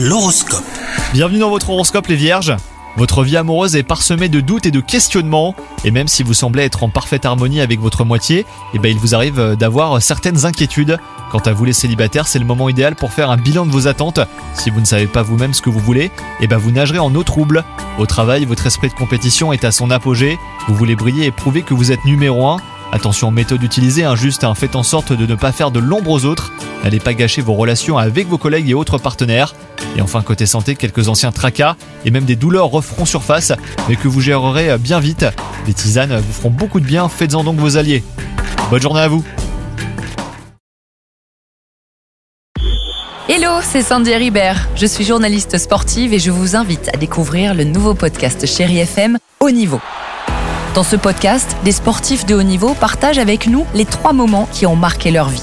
L'horoscope. Bienvenue dans votre horoscope les vierges. Votre vie amoureuse est parsemée de doutes et de questionnements, et même si vous semblez être en parfaite harmonie avec votre moitié, eh ben il vous arrive euh, d'avoir certaines inquiétudes. Quant à vous les célibataires, c'est le moment idéal pour faire un bilan de vos attentes. Si vous ne savez pas vous-même ce que vous voulez, eh ben vous nagerez en eau trouble. Au travail, votre esprit de compétition est à son apogée, vous voulez briller et prouver que vous êtes numéro 1. Attention aux méthodes utilisées, juste hein, faites en sorte de ne pas faire de l'ombre aux autres. N'allez pas gâcher vos relations avec vos collègues et autres partenaires. Et enfin, côté santé, quelques anciens tracas et même des douleurs referont surface, mais que vous gérerez bien vite. Des tisanes vous feront beaucoup de bien, faites-en donc vos alliés. Bonne journée à vous Hello, c'est Sandy Ribert. Je suis journaliste sportive et je vous invite à découvrir le nouveau podcast Chéri FM Haut Niveau. Dans ce podcast, des sportifs de haut niveau partagent avec nous les trois moments qui ont marqué leur vie.